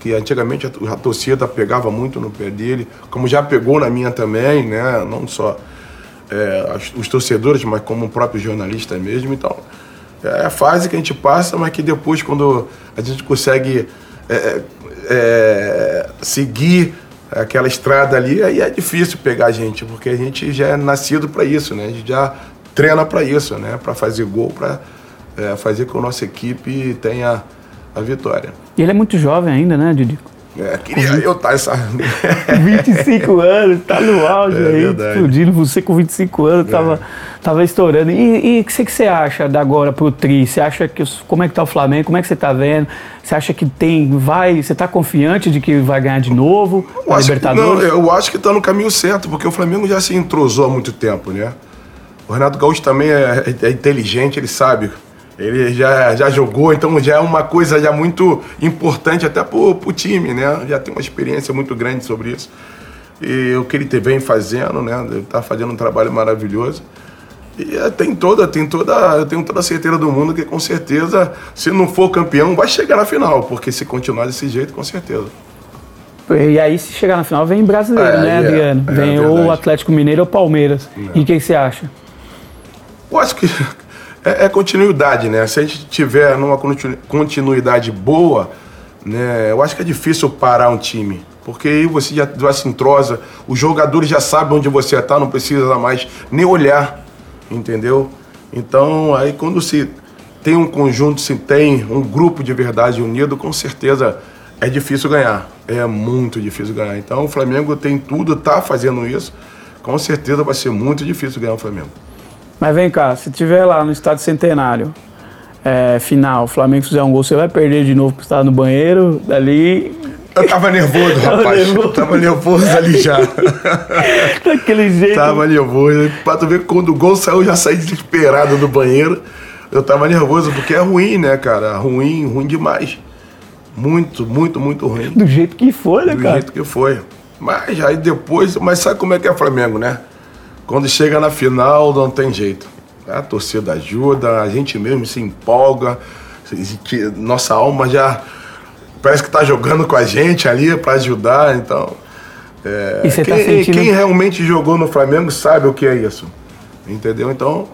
Que antigamente a, a, torcida pegava muito no pé dele, como já pegou na minha também, né? Não só é, os torcedores, mas como o próprio jornalista mesmo. Então, é a fase que a gente passa, mas que depois, quando a gente consegue é, é, é, seguir aquela estrada ali, aí é difícil pegar a gente, porque a gente já é nascido para isso, né? A gente já treina para isso, né? Para fazer gol, para é, fazer com que a nossa equipe tenha a vitória.
E ele é muito jovem ainda, né, Didico?
É, queria eu estar tá essa.
25 anos, tá no auge é, aí, verdade. explodindo. Você com 25 anos tava, é. tava estourando. E o que, que você acha da agora pro Tri? Você acha que. Como é que tá o Flamengo? Como é que você tá vendo? Você acha que tem. Vai. Você tá confiante de que vai ganhar de novo?
Eu acho Libertadores? Que, não, eu acho que tá no caminho certo, porque o Flamengo já se entrosou há muito tempo, né? O Renato Gaúcho também é, é inteligente, ele sabe ele já, já jogou, então já é uma coisa já muito importante até pro, pro time, né? Já tem uma experiência muito grande sobre isso. E o que ele vem fazendo, né? Ele tá fazendo um trabalho maravilhoso. E é, tem toda, tem toda, eu tenho toda a certeza do mundo que com certeza, se não for campeão, vai chegar na final, porque se continuar desse jeito, com certeza.
E aí, se chegar na final, vem brasileiro, é, né, é, Adriano? É, vem ou o Atlético Mineiro ou Palmeiras. E o que, que você acha?
Eu acho que é, é, continuidade, né? Se a gente tiver numa continuidade boa, né, eu acho que é difícil parar um time. Porque aí você já, já se entrosa, os jogadores já sabem onde você está, não precisa mais nem olhar, entendeu? Então, aí quando se tem um conjunto, se tem um grupo de verdade unido, com certeza é difícil ganhar. É muito difícil ganhar. Então, o Flamengo tem tudo, tá fazendo isso. Com certeza vai ser muito difícil ganhar o Flamengo.
Mas vem cá, se tiver lá no estádio centenário, é, final, o Flamengo fizer um gol, você vai perder de novo porque está no banheiro, dali.
Eu tava nervoso, rapaz. Nervoso. Eu tava nervoso ali já.
Daquele jeito.
Tava nervoso. Pra tu ver que quando o gol saiu, eu já saí desesperado do banheiro. Eu tava nervoso, porque é ruim, né, cara? Ruim, ruim demais. Muito, muito, muito ruim.
Do jeito que foi, né,
Do
cara?
Do jeito que foi. Mas aí depois. Mas sabe como é que é o Flamengo, né? Quando chega na final, não tem jeito. A torcida ajuda, a gente mesmo se empolga, nossa alma já parece que está jogando com a gente ali para ajudar, então. É, quem, tá sentindo... quem, realmente jogou no Flamengo sabe o que é isso, entendeu? Então,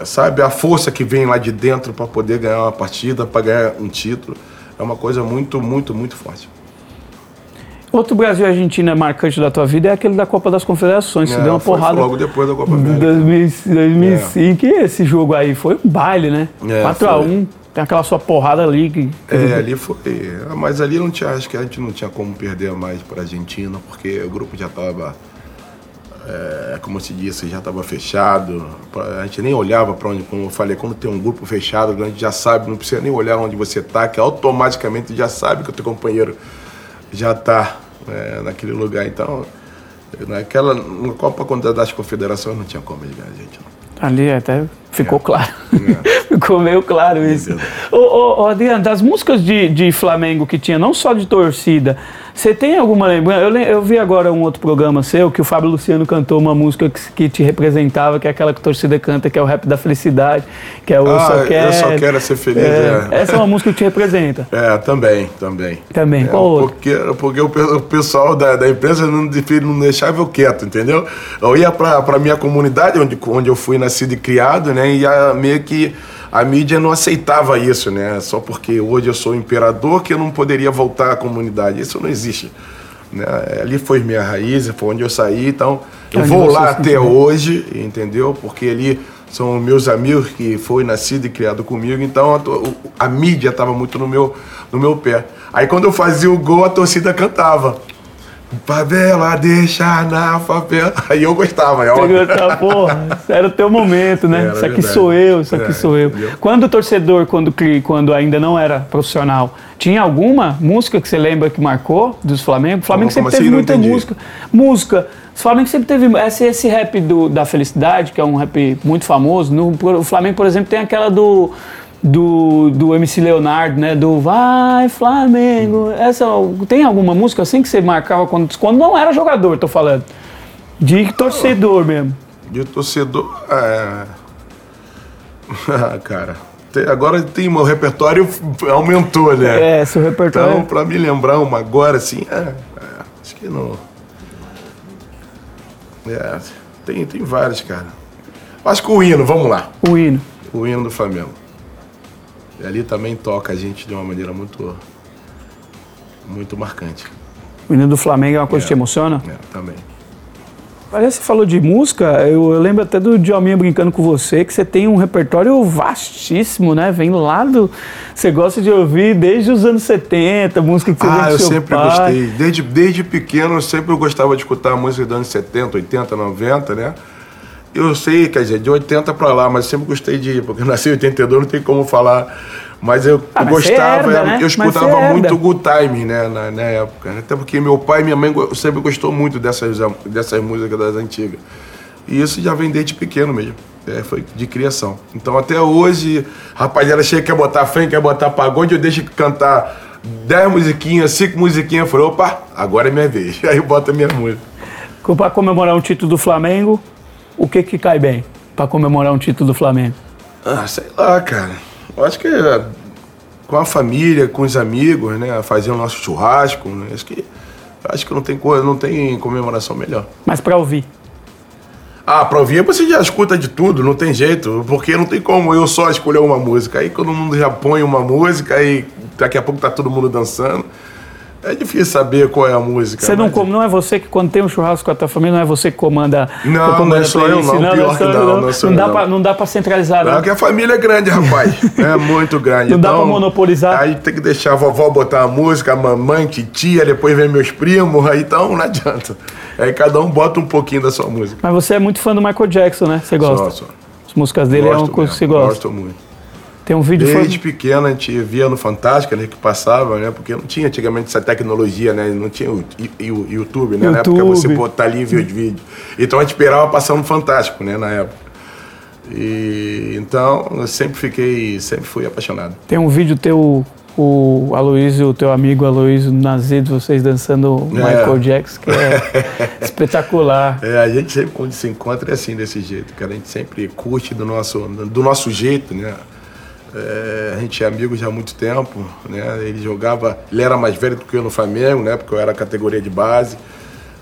é, sabe a força que vem lá de dentro para poder ganhar uma partida, para ganhar um título, é uma coisa muito, muito, muito forte.
Outro Brasil e Argentina marcante da tua vida é aquele da Copa das Confederações. É, Você deu uma porrada.
Logo depois da Copa América.
2005. É. E esse jogo aí foi um baile, né? É, 4x1. Tem aquela sua porrada ali. Que,
é, ali foi. Mas ali não tinha, acho que a gente não tinha como perder mais para a Argentina, porque o grupo já estava. É, como se disse, já estava fechado. A gente nem olhava para onde, como eu falei, quando tem um grupo fechado, a gente já sabe, não precisa nem olhar onde você está, que automaticamente já sabe que o teu companheiro já está é, naquele lugar. Então, naquela na Copa das Confederações não tinha como ele ganhar a gente. Não.
Ali até ficou é. claro. É. Ficou meio claro isso. Ô, ô, ô, Adriano, das músicas de, de Flamengo que tinha, não só de torcida, você tem alguma lembrança? Eu, eu, vi agora um outro programa seu que o Fábio Luciano cantou uma música que, que, te representava, que é aquela que a torcida canta, que é o Rap da Felicidade, que é o
ah,
Eu Só Quero.
Eu Só Quero Ser Feliz.
É, é. Essa é uma música que te representa.
É, também, também.
Também,
é,
qual outra?
Porque, porque o, pessoal da, da empresa não, não deixava eu quieto, entendeu? Eu ia pra, pra minha comunidade, onde, onde eu fui nascido e criado, né? E a, meio que a mídia não aceitava isso, né? Só porque hoje eu sou imperador que eu não poderia voltar à comunidade. Isso não existe. Né? Ali foi minha raiz, foi onde eu saí, então eu vou lá até hoje, entendeu? Porque ali são meus amigos que foi nascido e criado comigo, então a, a mídia estava muito no meu, no meu pé. Aí quando eu fazia o gol, a torcida cantava. Favela, deixa na favela. Aí eu gostava, é
óbvio. Tá, porra, era o teu momento, né? Era isso aqui verdade. sou eu, isso aqui é, sou eu. Entendeu? Quando o torcedor, quando, quando ainda não era profissional, tinha alguma música que você lembra que marcou dos Flamengo? O Flamengo sempre como teve assim? muita música. Música. O Flamengo sempre teve esse, esse rap do, da felicidade, que é um rap muito famoso. No, o Flamengo, por exemplo, tem aquela do do, do MC Leonardo, né? Do Vai Flamengo. Essa, tem alguma música assim que você marcava quando, quando não era jogador, tô falando? De torcedor mesmo.
De torcedor. É... ah, cara. Tem, agora tem o repertório aumentou,
né? É, seu repertório.
Então, pra me lembrar uma agora, assim, é, é, acho que não. É, tem, tem vários, cara. Acho que o hino, vamos lá.
O hino.
O hino do Flamengo. E ali também toca a gente de uma maneira muito, muito marcante.
O hino do Flamengo é uma coisa é, que te emociona?
É, também.
Aliás, você falou de música, eu, eu lembro até do Djalminha brincando com você, que você tem um repertório vastíssimo, né? Vem lá do. Você gosta de ouvir desde os anos 70, música que você
Ah,
eu
sempre
pai.
gostei. Desde, desde pequeno, eu sempre gostava de escutar música dos anos 70, 80, 90, né? Eu sei, quer dizer, de 80 para lá, mas sempre gostei de ir, porque eu nasci em 82, não tem como falar. Mas eu, ah, mas gostava, herda, né? eu escutava muito Good Time, né, na, na, época. Até porque meu pai e minha mãe sempre gostou muito dessas, dessas músicas das antigas. E isso já vem desde pequeno mesmo. É, foi de criação. Então até hoje, rapaziada chega, quer botar funk, quer botar pagode, eu deixo cantar 10 musiquinhas, 5 musiquinhas, eu falei, opa, agora é minha vez. Aí eu boto a minha música.
Para comemorar um título do Flamengo, o que que cai bem para comemorar um título do Flamengo?
Ah, sei lá, cara. Eu acho que é com a família, com os amigos, né? Fazer o nosso churrasco, né? Acho que acho que não tem coisa, não tem comemoração melhor.
Mas para ouvir.
Ah, pra ouvir você já escuta de tudo, não tem jeito, porque não tem como eu só escolher uma música. Aí todo mundo já põe uma música e daqui a pouco tá todo mundo dançando. É difícil saber qual é a música.
Você não, come, não é você que, quando tem um churrasco com a tua família, não é você que comanda.
Não, comanda não sou eu, não. não pior que não. Não,
não, dá pra, não dá pra centralizar, não.
Porque a família é grande, rapaz. é muito grande.
Não
então,
dá pra monopolizar.
Aí tem que deixar a vovó botar a música, a mamãe, titia, depois vem meus primos, aí então não adianta. Aí cada um bota um pouquinho da sua música.
Mas você é muito fã do Michael Jackson, né? Você gosta?
Só, só.
As músicas dele gosto é uma coisa que você gosta.
Gosto muito.
Tem um vídeo
Desde foi... pequeno a gente via no Fantástica, né, que passava, né, porque não tinha antigamente essa tecnologia, né, não tinha o, o YouTube, né, YouTube. na época você botar ali e ver os vídeos. Então a gente esperava passar no Fantástico, né, na época. E então eu sempre fiquei, sempre fui apaixonado.
Tem um vídeo teu o Aloysio, o teu amigo Aloysio, redes, vocês dançando é. Michael Jackson, que é espetacular.
É, a gente sempre, quando se encontra, é assim, desse jeito, cara. A gente sempre curte do nosso, do nosso jeito, né? É, a gente é amigo já há muito tempo, né? Ele jogava, ele era mais velho do que eu no Flamengo, né? Porque eu era categoria de base.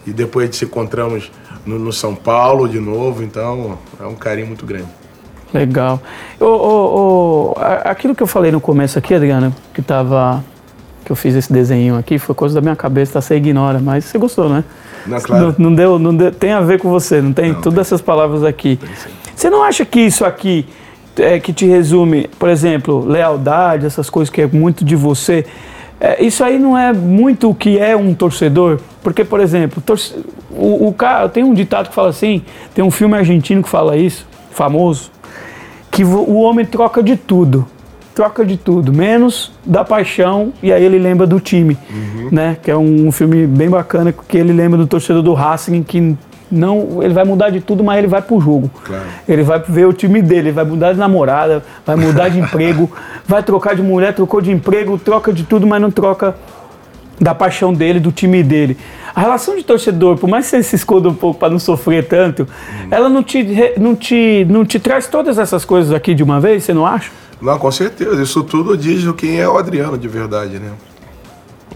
E depois se encontramos no, no São Paulo de novo, então é um carinho muito grande.
Legal. O, o, o, aquilo que eu falei no começo aqui, Adriana, que tava. que eu fiz esse desenho aqui, foi coisa da minha cabeça, tá? Você ignora, mas você gostou, né?
Não, claro.
não, não deu, não deu, tem a ver com você, não tem? Não, Todas tem. essas palavras aqui. Você não acha que isso aqui é, que te resume, por exemplo, lealdade, essas coisas que é muito de você. É, isso aí não é muito o que é um torcedor? Porque, por exemplo, torce, o, o cara, tem um ditado que fala assim, tem um filme argentino que fala isso, famoso, que o homem troca de tudo. Troca de tudo, menos da paixão, e aí ele lembra do time, uhum. né? Que é um, um filme bem bacana, que ele lembra do torcedor do Racing, que não, ele vai mudar de tudo, mas ele vai pro jogo.
Claro.
Ele vai ver o time dele, ele vai mudar de namorada, vai mudar de emprego, vai trocar de mulher, trocou de emprego, troca de tudo, mas não troca da paixão dele, do time dele. A relação de torcedor, por mais que você se esconda um pouco para não sofrer tanto, hum. ela não te, não, te, não te traz todas essas coisas aqui de uma vez, você não acha?
Não, com certeza. Isso tudo diz quem é o Adriano de verdade, né?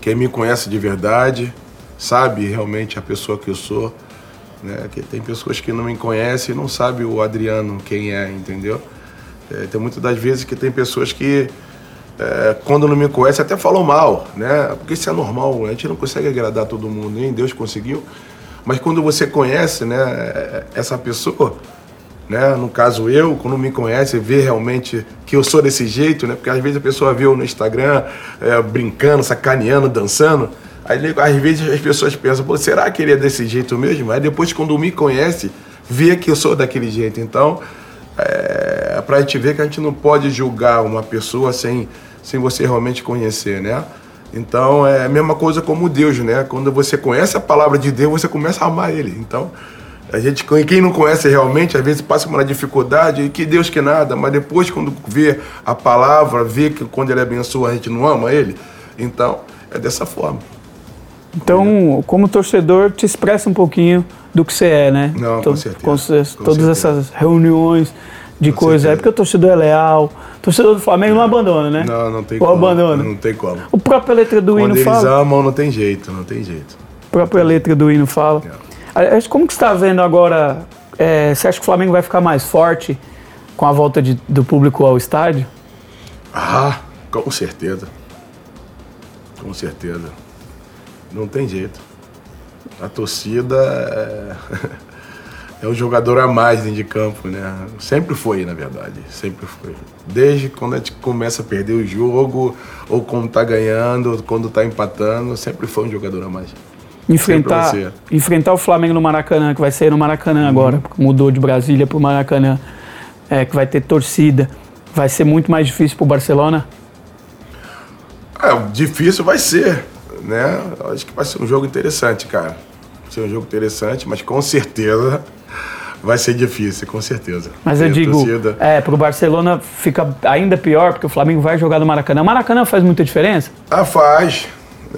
Quem me conhece de verdade, sabe realmente a pessoa que eu sou. Né? Que tem pessoas que não me conhecem e não sabem o Adriano quem é, entendeu? É, tem muitas das vezes que tem pessoas que é, quando não me conhecem até falam mal, né? Porque isso é normal, a gente não consegue agradar todo mundo, nem Deus conseguiu. Mas quando você conhece, né, essa pessoa, né? No caso eu, quando me conhece, vê realmente que eu sou desse jeito, né? Porque às vezes a pessoa vê eu no Instagram é, brincando, sacaneando, dançando. Aí às vezes as pessoas pensam, pô, será que ele é desse jeito mesmo? Aí depois quando me conhece, vê que eu sou daquele jeito. Então, é pra gente ver que a gente não pode julgar uma pessoa sem, sem você realmente conhecer, né? Então é a mesma coisa como Deus, né? Quando você conhece a palavra de Deus, você começa a amar Ele. Então, a gente, quem não conhece realmente, às vezes passa uma dificuldade, e que Deus que nada, mas depois quando vê a palavra, vê que quando ele abençoa a gente não ama ele, então é dessa forma.
Então, como torcedor, te expressa um pouquinho do que você é, né?
Não, com certeza. Com,
com todas certeza. essas reuniões de coisas. É porque o torcedor é leal. O torcedor do Flamengo não abandona, né?
Não, não tem
Ou
como.
abandona.
Não tem como.
O própria letra do
Quando
hino fala.
eles amam, não tem jeito, não tem jeito.
A própria letra do hino fala. Não. Como que você está vendo agora? É, você acha que o Flamengo vai ficar mais forte com a volta de, do público ao estádio?
Ah, com certeza. Com certeza. Não tem jeito. A torcida é, é o jogador a mais dentro de campo, né? Sempre foi, na verdade. Sempre foi. Desde quando a gente começa a perder o jogo, ou quando tá ganhando, ou quando tá empatando, sempre foi um jogador a mais
enfrentar, enfrentar o Flamengo no Maracanã, que vai ser no Maracanã uhum. agora, mudou de Brasília para o Maracanã, é, que vai ter torcida, vai ser muito mais difícil para o Barcelona?
É, difícil vai ser, né? Acho que vai ser um jogo interessante, cara. Vai ser um jogo interessante, mas com certeza vai ser difícil, com certeza.
Mas eu digo, torcida. é, pro Barcelona fica ainda pior, porque o Flamengo vai jogar no Maracanã. O Maracanã faz muita diferença?
Ah, faz.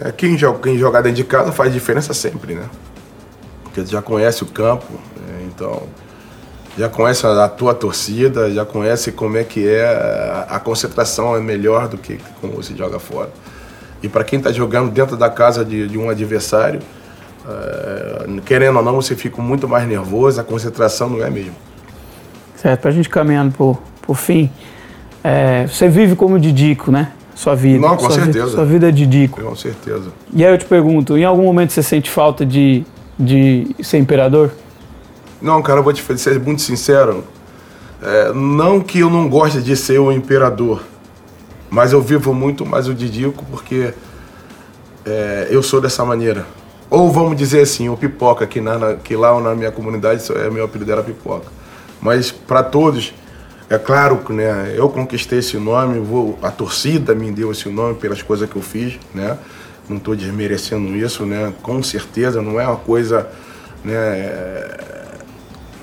É, quem, joga, quem joga dentro de casa faz diferença sempre, né? Porque já conhece o campo, né? então já conhece a tua torcida, já conhece como é que é, a concentração é melhor do que como você joga fora. E para quem está jogando dentro da casa de, de um adversário, é, querendo ou não, você fica muito mais nervoso, a concentração não é mesmo.
Certo, para a gente caminhando para o fim, é, você vive como Didico, né? sua vida.
Não, com
sua
certeza.
Vida, sua vida é de dico.
Com certeza.
E aí eu te pergunto, em algum momento você sente falta de, de ser imperador?
Não, cara, eu vou te ser muito sincero. É, não que eu não goste de ser o imperador, mas eu vivo muito mais o Didico porque é, eu sou dessa maneira. Ou vamos dizer assim, o Pipoca, que, na, que lá na minha comunidade, é meu apelido era Pipoca. Mas para todos, é claro que né, eu conquistei esse nome, vou, a torcida me deu esse nome pelas coisas que eu fiz, né? Não estou desmerecendo isso, né? Com certeza não é uma coisa né,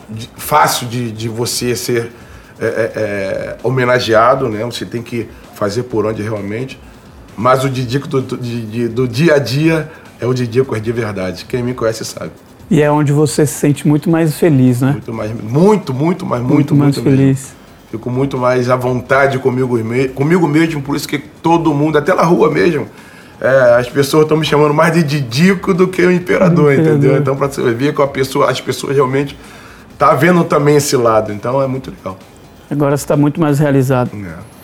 de, fácil de, de você ser é, é, é, homenageado, né? Você tem que fazer por onde realmente. Mas o Didico do, do, do dia a dia é o Didico de verdade. Quem me conhece sabe.
E é onde você se sente muito mais feliz, né?
Muito mais, muito, muito, mas muito, muito,
mais
muito
feliz.
Mesmo. Fico muito mais à vontade comigo, comigo mesmo, por isso que todo mundo, até na rua mesmo, é, as pessoas estão me chamando mais de Didico do que o imperador, entendeu? Então, para você ver que a pessoa, as pessoas realmente tá vendo também esse lado, então é muito legal.
Agora você está muito mais realizado. É.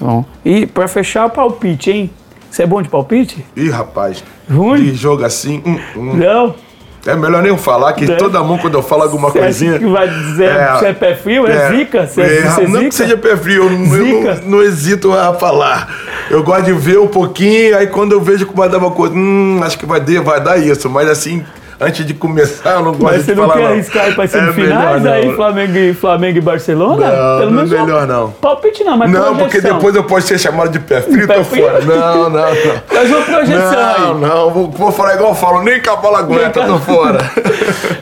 Bom. E para fechar, o palpite, hein? Você é bom de palpite?
Ih, rapaz.
Ruim?
De jogo assim. Hum, hum.
Não.
É melhor nem eu falar, que é. toda mão quando eu falo alguma
Cê
coisinha.
que vai dizer é, você é pé frio? É, é zica? Você
é,
é,
não zica? que seja pé frio, eu, não, eu não, não, hesito a falar. Eu gosto de ver um pouquinho, aí quando eu vejo que vai dar uma coisa, hum, acho que vai dar, vai dar isso. Mas assim, antes de começar, eu não gosto
Mas
de
você não
falar.
quer
não.
arriscar para
É
semifinais
melhor
aí,
não.
Flamengo e, Flamengo e Barcelona?
Não, não é melhor não.
Palpite não, mas
Não, porque
projeção.
depois eu posso ser chamado de pé frio
Pé frio?
fora. Não, não, não.
Faz uma projeção
Não, não, vou, vou falar igual eu falo, nem bola aguenta, tô fora.
aí.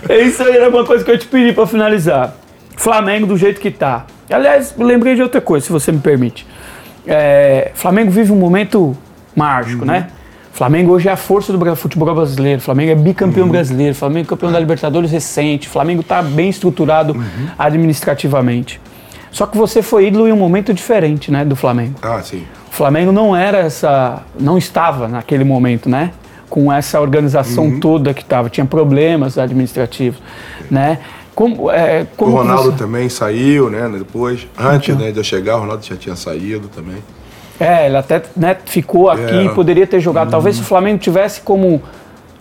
É isso aí, era uma coisa que eu te pedi para finalizar. Flamengo do jeito que tá. Aliás, lembrei de outra coisa, se você me permite. É, Flamengo vive um momento mágico,
Uhum.
né? Flamengo hoje é a força do futebol brasileiro. Flamengo é
Uhum.
bicampeão brasileiro. Flamengo é campeão da Libertadores recente. Flamengo está bem estruturado
Uhum.
administrativamente. Só que você foi ídolo em um momento diferente, né, do Flamengo.
Ah, sim.
O Flamengo não era essa, não estava naquele momento, né? Com essa organização
Uhum.
toda que estava, tinha problemas administrativos, né? Como, é,
O
como que
Ronaldo
você-
também saiu, né, depois. Antes né, de eu chegar, o Ronaldo já tinha saído também.
É, ele até né, ficou aqui,
É.
poderia ter jogado. Talvez se o Flamengo tivesse como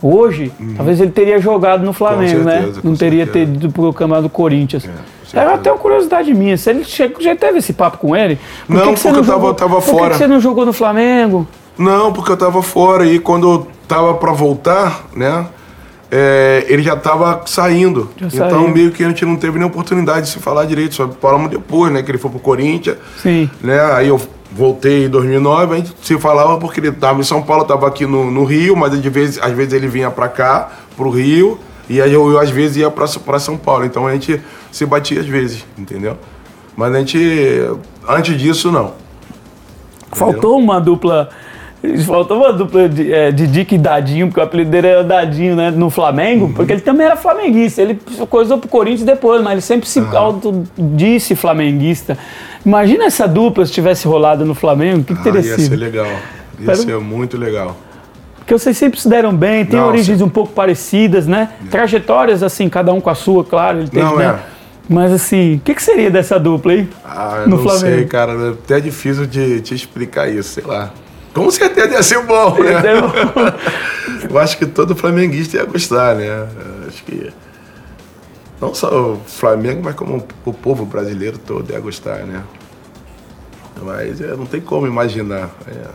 hoje, talvez ele teria jogado no Flamengo, né?
certeza,
Não
com
teria
certeza.
ter ido pro Campeonato do Corinthians.
com
É,
certeza.
até uma curiosidade minha, se ele chegou, já teve esse papo com ele? Por
Não,
que que
porque eu tava-
jogou-
tava
Por que
fora.
que você não jogou no Flamengo?
Não, porque eu tava fora e quando eu tava pra voltar, né? é, ele já tava saindo.
Já
então
saiu.
meio que a gente não teve nem oportunidade de se falar direito. Só falamos depois, né? Que ele foi pro Corinthians.
Sim.
Né? Aí eu voltei em 2009, a gente se falava porque ele tava em São Paulo, tava aqui no, no Rio, mas de vez, às vezes ele vinha pra cá, pro Rio, e aí eu, eu, às vezes ia pra São Paulo. Então a gente se batia às vezes, entendeu? Mas a gente, antes disso, não.
Faltou uma dupla. Faltou uma dupla de, é, e Dadinho, porque o apelido dele era Dadinho, né? No Flamengo, porque ele também era flamenguista. Ele coisou pro Corinthians depois, mas ele sempre se auto-disse flamenguista. Imagina essa dupla se tivesse rolado no Flamengo, o que, que
Ah,
teria
ia
sido?
ser legal. Ia
Pera-
ser muito legal.
Porque vocês sempre se deram bem, têm origens um pouco parecidas, né? Trajetórias, assim, cada um com a sua, claro. Ele teve,
Não,
né?
é.
Mas assim, o que, que seria dessa dupla aí?
Ah, eu
No
não
Flamengo.
sei, cara. É até difícil de te explicar isso, sei lá. Com certeza ia ser bom, né?
Entendeu?
Eu acho que todo flamenguista ia gostar, né? Acho que não só o Flamengo, mas como o povo brasileiro todo ia gostar, né? Mas é, não tem como imaginar. É,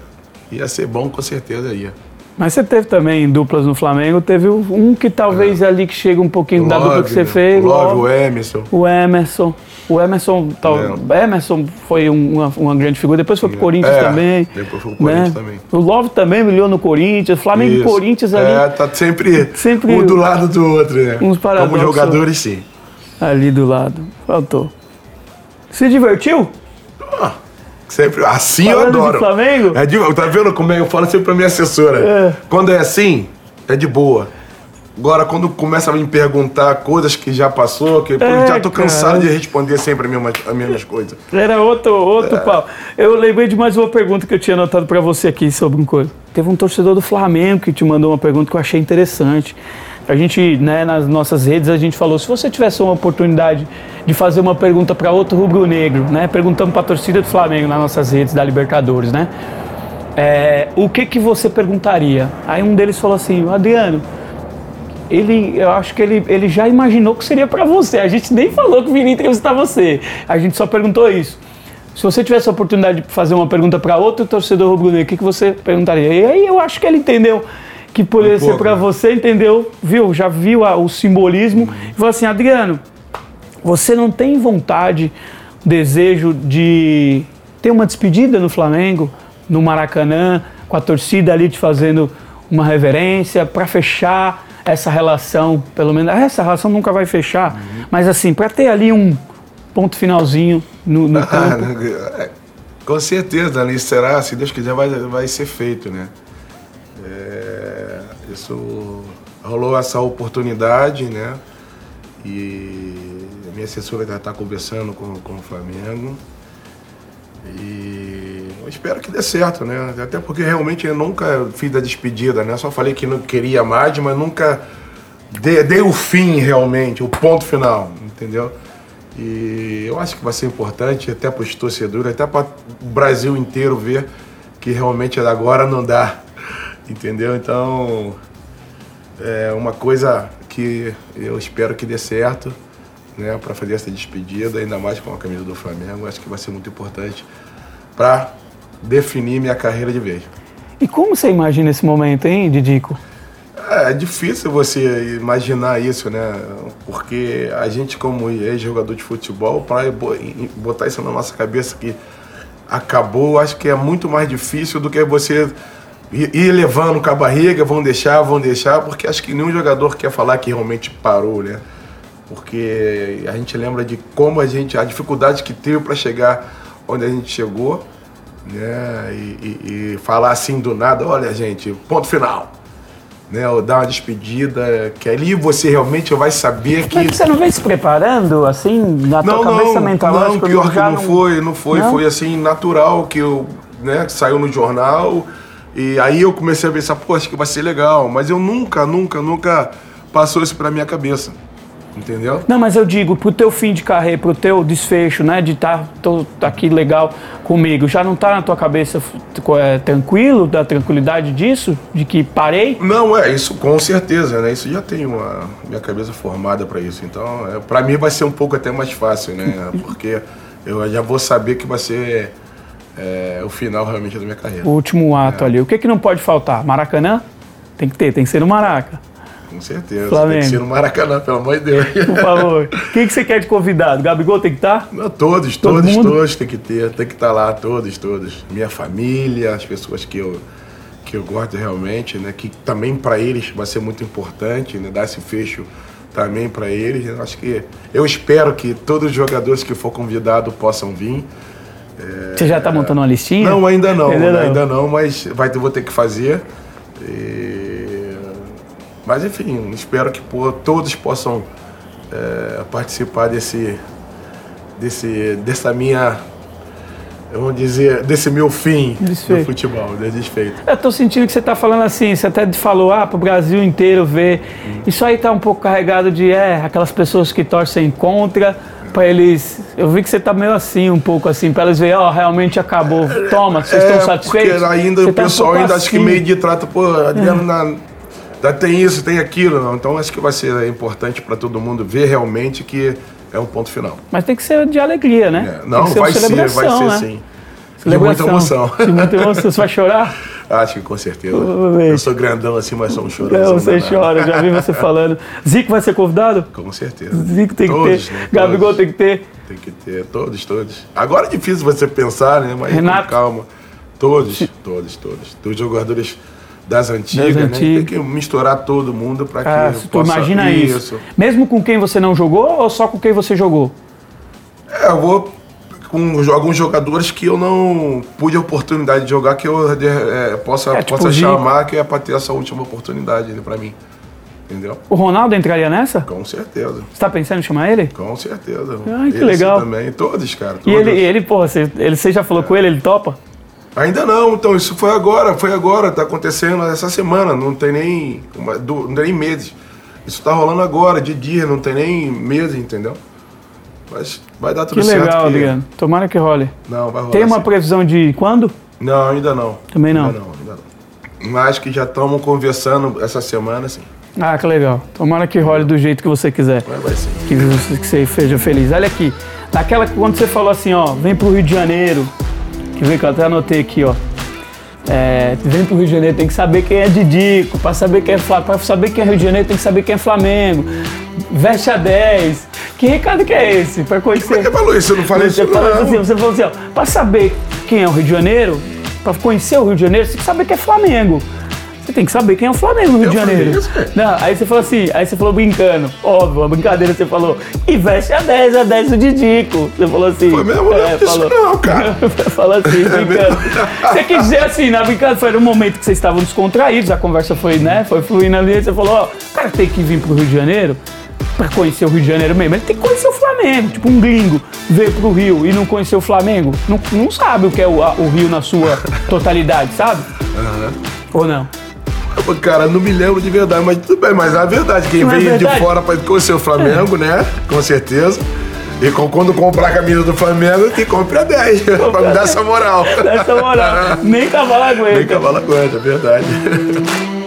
ia ser bom, com certeza ia.
Mas você teve também duplas no Flamengo, teve um que talvez ali que chega um pouquinho da dupla que você
né?
fez.
O Love,
Love,
o Emerson.
o Emerson. O Emerson, tal, Emerson foi um- uma, uma grande figura, depois foi pro Corinthians
É,
também.
depois foi pro Corinthians também.
O Love também brilhou no Corinthians, Flamengo e
Isso.
Corinthians ali,
É, tá sempre,
Sempre
um do lado do outro, né?
uns paradoxos.
Como jogadores, sim.
ali do lado. Faltou. Se divertiu?
Sempre, assim
Falando
eu
de
adoro.
Flamengo?
É de, tá vendo como é? Eu falo sempre pra minha assessora.
É.
Quando é assim, é de boa. Agora, quando começa a me perguntar coisas que já passou, que
É,
já tô cansado
cara.
de responder sempre as mesmas, as mesmas coisas.
Era outro, outro
É.
pau. Eu lembrei de mais uma pergunta que eu tinha anotado pra você aqui sobre um coisa. Teve um torcedor do Flamengo que te mandou uma pergunta que eu achei interessante. A gente, né, nas nossas redes, a gente falou, se você tivesse uma oportunidade de fazer uma pergunta para outro rubro-negro, né, perguntando para a torcida do Flamengo nas nossas redes da Libertadores, né, é, o que que você perguntaria? Aí um deles falou assim, Adriano, ele, eu acho que ele, ele já imaginou que seria para você. A gente nem falou que viria entrevistar você. A gente só perguntou isso. Se você tivesse a oportunidade de fazer uma pergunta para outro torcedor rubro-negro, o que, que você perguntaria? E aí eu acho que ele entendeu que poderia ser para
né?
você, entendeu? Viu? Já viu a- o simbolismo. E falou assim, Adriano, você não tem vontade, desejo de ter uma despedida no Flamengo, no Maracanã, com a torcida ali te fazendo uma reverência para fechar essa relação, pelo menos essa relação nunca vai fechar,
Uhum.
mas assim, para ter ali um ponto finalzino no, no
Ah,
campo.
com certeza, né? Será, se Deus quiser, vai, vai ser feito, né? Isso rolou essa oportunidade, né? E a minha assessora já está conversando com, com o Flamengo. E eu espero que dê certo, né? Até porque realmente eu nunca fiz a despedida, né? Só falei que não queria mais, mas nunca dei, dei o fim realmente, o ponto final, entendeu? E eu acho que vai ser importante até para os torcedores, até para o Brasil inteiro ver que realmente agora não dá, entendeu? Então é uma coisa que eu espero que dê certo, né, para fazer essa despedida, ainda mais com a camisa do Flamengo, acho que vai ser muito importante para definir minha carreira de vez.
E como você imagina esse momento, hein, Didico?
É, é difícil você imaginar isso, né? Porque a gente, como ex-jogador de futebol, para botar isso na nossa cabeça que acabou, acho que é muito mais difícil do que você ir levando com a barriga, vão deixar, vão deixar, porque acho que nenhum jogador quer falar que realmente parou, né? Porque a gente lembra de como a gente, a dificuldade que teve para chegar onde a gente chegou, né? E, e, e, falar assim do nada, olha gente, ponto final. Né, ou dar uma despedida, que ali você realmente vai saber que.
Mas você não vem se preparando assim, na
não,
tua cabeça
não,
mental?
Não, pior que não, não foi, não foi, não? foi assim, natural que eu, né, saiu no jornal e aí eu comecei a pensar, pô, acho que vai ser legal, mas eu nunca, nunca, nunca passou isso pra minha cabeça. Entendeu?
Não, mas eu digo, pro teu fim de carreira, pro teu desfecho, né, de estar tá, aqui legal comigo, já não tá na tua cabeça é, tranquilo, da tranquilidade disso? De que parei?
Não, é, isso com certeza, né? Isso já tem uma minha cabeça formada para isso. Então, é, para mim vai ser um pouco até mais fácil, né? Porque eu já vou saber que vai ser é, o final realmente da minha carreira.
O último ato é. ali. O que, que não pode faltar? Maracanã? Tem que ter, tem que ser no Maraca.
Com certeza. Flamengo. Tem que ser no Maracanã, pelo amor de Deus.
Por favor. Quem que você quer de convidado? Gabigol tem que estar?
Tá? Não, todos, Todo todos, mundo? todos tem que ter. Tem que estar tá lá, todos, todos. Minha família, as pessoas que eu, que eu gosto realmente, né? Que também para eles vai ser muito importante, né? Dar esse fecho também para eles. Eu acho que eu espero que todos os jogadores que for convidado possam vir.
É, Você já está montando uma listinha?
Não, ainda não, ainda não, ainda não mas vai, vou ter que fazer. E mas enfim, espero que pô, todos possam é, participar desse, desse, dessa minha, vamos dizer, desse meu fim desfeito. no futebol, de desfeito.
Eu tô sentindo que você tá falando assim, você até falou, ah, pro Brasil inteiro ver. Hum. Isso aí tá um pouco carregado de, é, aquelas pessoas que torcem contra, para eles. Eu vi que você tá meio assim, um pouco assim, para eles verem, ó, oh, realmente acabou. Toma, vocês é, estão satisfeitos?
Porque ainda você o tá pessoal um ainda assim. acho que meio de trato, pô, Adriano, é. na tem isso, tem aquilo. Não. Então acho que vai ser importante para todo mundo ver realmente que é um ponto final.
Mas tem que ser de alegria, né?
É. Não, ser vai ser, vai ser né? sim. De muita emoção.
De muita emoção. Você vai chorar?
Acho que com certeza. Eu sou grandão assim, mas sou um chorão.
Não, você chora, já vi você falando. Zico vai ser convidado?
Com certeza.
Zico tem todos, que ter. Né? Gabigol tem que ter.
Tem que ter, todos, todos. Agora é difícil você pensar, né? Mas Renato. calma. Todos, todos, todos. Os jogadores das antigas, das antigas. Né? Tem que misturar todo mundo para que ah,
possa... imagina isso. isso. Mesmo com quem você não jogou ou só com quem você jogou?
É, eu vou com alguns jogadores que eu não pude a oportunidade de jogar que eu é, possa, é, tipo possa chamar que é para ter essa última oportunidade né, para mim. Entendeu?
O Ronaldo entraria nessa?
Com certeza. Você
está pensando em chamar ele?
Com certeza.
Ai, que Esse legal.
também, todos, cara. Todos.
E ele, ele pô, você, ele, você já falou é. com ele, ele topa?
Ainda não, então isso foi agora, foi agora, tá acontecendo essa semana, não tem nem, uma, do, não tem nem meses. Isso tá rolando agora, de dia, não tem nem meses, entendeu? Mas vai dar tudo
que
certo.
Que legal, Adriano. Tomara que role.
Não, vai rolar.
Tem uma assim. previsão de quando?
Não, ainda não.
Também não?
Ainda não, ainda não. Mas que já estamos conversando essa semana, sim.
Ah, que legal. Tomara que role do jeito que você quiser.
Vai, vai sim.
Que você, que você seja feliz. Olha aqui, naquela quando você falou assim, ó, vem pro Rio de Janeiro, que vem que eu até anotei aqui, ó. É, vem pro Rio de Janeiro, tem que saber quem é Didico, para saber quem é para saber quem é Rio de Janeiro, tem que saber quem é Flamengo. Veste a 10. Que recado que é esse? Para conhecer. Como é
que falou isso? Eu não falei
você
isso. Não.
Assim, você falou assim, ó, para saber quem é o Rio de Janeiro, para conhecer o Rio de Janeiro, você tem que saber que é Flamengo. Você tem que saber quem é o Flamengo no Rio de Janeiro. Isso, não, aí você falou assim, aí você falou brincando, óbvio, uma brincadeira, você falou, e veste a 10, a 10 do Didico. Você falou assim.
Foi mesmo? É, não, falou, não, cara.
falou assim, é brincando. você quis dizer assim, na brincadeira, foi um momento que vocês estavam descontraídos, a conversa foi, né, foi fluindo ali, você falou, ó, o cara tem que vir pro Rio de Janeiro para conhecer o Rio de Janeiro mesmo. Ele tem que conhecer o Flamengo. Tipo, um gringo veio pro Rio e não conhecer o Flamengo, não, não sabe o que é o, a, o Rio na sua totalidade, sabe? Uhum. Ou não?
Cara, não me lembro de verdade, mas tudo bem. Mas é a verdade, quem não veio é de fora para conhecer o Flamengo, é. né? Com certeza. E quando comprar a camisa do Flamengo, que compre a 10, pra me dar essa moral.
Dá essa moral. Nem cavalo aguenta.
Nem cavalo aguenta, é verdade.